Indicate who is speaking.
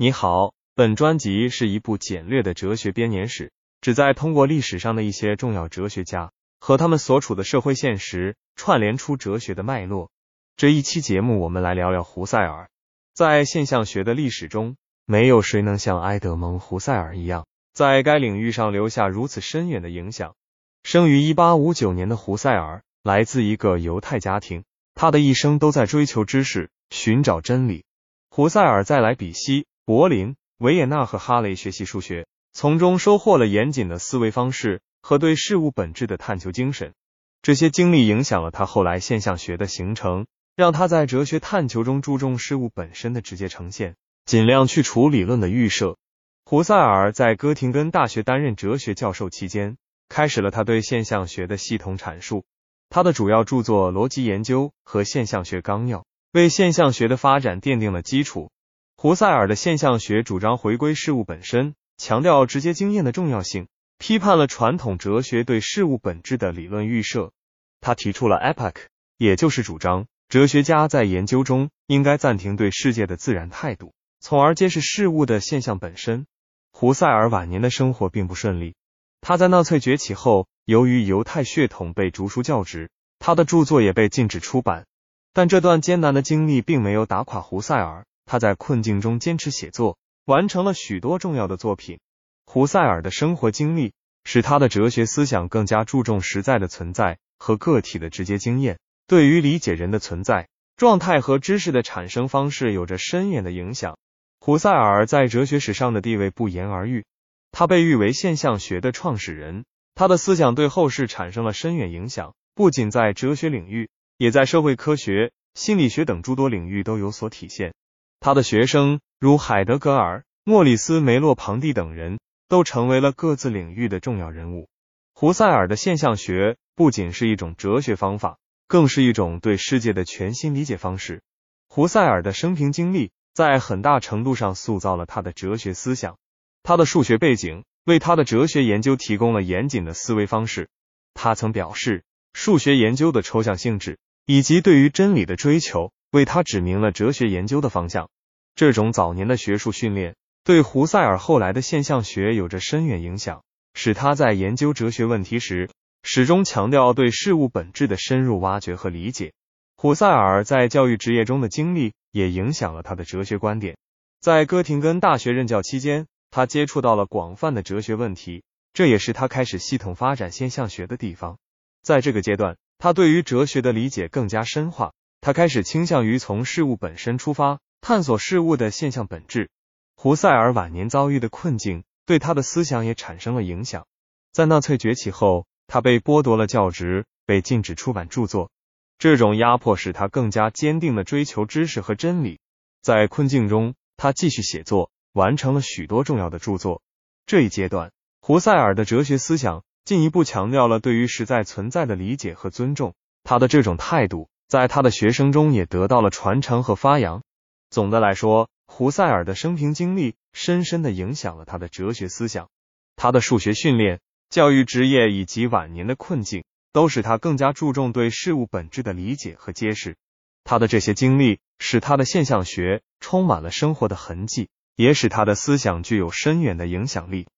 Speaker 1: 你好，本专辑是一部简略的哲学编年史，旨在通过历史上的一些重要哲学家和他们所处的社会现实，串联出哲学的脉络。这一期节目，我们来聊聊胡塞尔。在现象学的历史中，没有谁能像埃德蒙·胡塞尔一样，在该领域上留下如此深远的影响。生于一八五九年的胡塞尔，来自一个犹太家庭，他的一生都在追求知识，寻找真理。胡塞尔在莱比锡。柏林、维也纳和哈雷学习数学，从中收获了严谨的思维方式和对事物本质的探求精神。这些经历影响了他后来现象学的形成，让他在哲学探求中注重事物本身的直接呈现，尽量去除理论的预设。胡塞尔在哥廷根大学担任哲学教授期间，开始了他对现象学的系统阐述。他的主要著作《逻辑研究》和《现象学纲要》为现象学的发展奠定了基础。胡塞尔的现象学主张回归事物本身，强调直接经验的重要性，批判了传统哲学对事物本质的理论预设。他提出了 epoch，也就是主张哲学家在研究中应该暂停对世界的自然态度，从而揭示事物的现象本身。胡塞尔晚年的生活并不顺利，他在纳粹崛起后，由于犹太血统被逐出教职，他的著作也被禁止出版。但这段艰难的经历并没有打垮胡塞尔。他在困境中坚持写作，完成了许多重要的作品。胡塞尔的生活经历使他的哲学思想更加注重实在的存在和个体的直接经验，对于理解人的存在状态和知识的产生方式有着深远的影响。胡塞尔在哲学史上的地位不言而喻，他被誉为现象学的创始人。他的思想对后世产生了深远影响，不仅在哲学领域，也在社会科学、心理学等诸多领域都有所体现。他的学生如海德格尔、莫里斯·梅洛庞蒂等人都成为了各自领域的重要人物。胡塞尔的现象学不仅是一种哲学方法，更是一种对世界的全新理解方式。胡塞尔的生平经历在很大程度上塑造了他的哲学思想。他的数学背景为他的哲学研究提供了严谨的思维方式。他曾表示，数学研究的抽象性质以及对于真理的追求。为他指明了哲学研究的方向。这种早年的学术训练对胡塞尔后来的现象学有着深远影响，使他在研究哲学问题时始终强调对事物本质的深入挖掘和理解。胡塞尔在教育职业中的经历也影响了他的哲学观点。在哥廷根大学任教期间，他接触到了广泛的哲学问题，这也是他开始系统发展现象学的地方。在这个阶段，他对于哲学的理解更加深化。他开始倾向于从事物本身出发，探索事物的现象本质。胡塞尔晚年遭遇的困境对他的思想也产生了影响。在纳粹崛起后，他被剥夺了教职，被禁止出版著作。这种压迫使他更加坚定的追求知识和真理。在困境中，他继续写作，完成了许多重要的著作。这一阶段，胡塞尔的哲学思想进一步强调了对于实在存在的理解和尊重。他的这种态度。在他的学生中也得到了传承和发扬。总的来说，胡塞尔的生平经历深深的影响了他的哲学思想。他的数学训练、教育职业以及晚年的困境，都使他更加注重对事物本质的理解和揭示。他的这些经历使他的现象学充满了生活的痕迹，也使他的思想具有深远的影响力。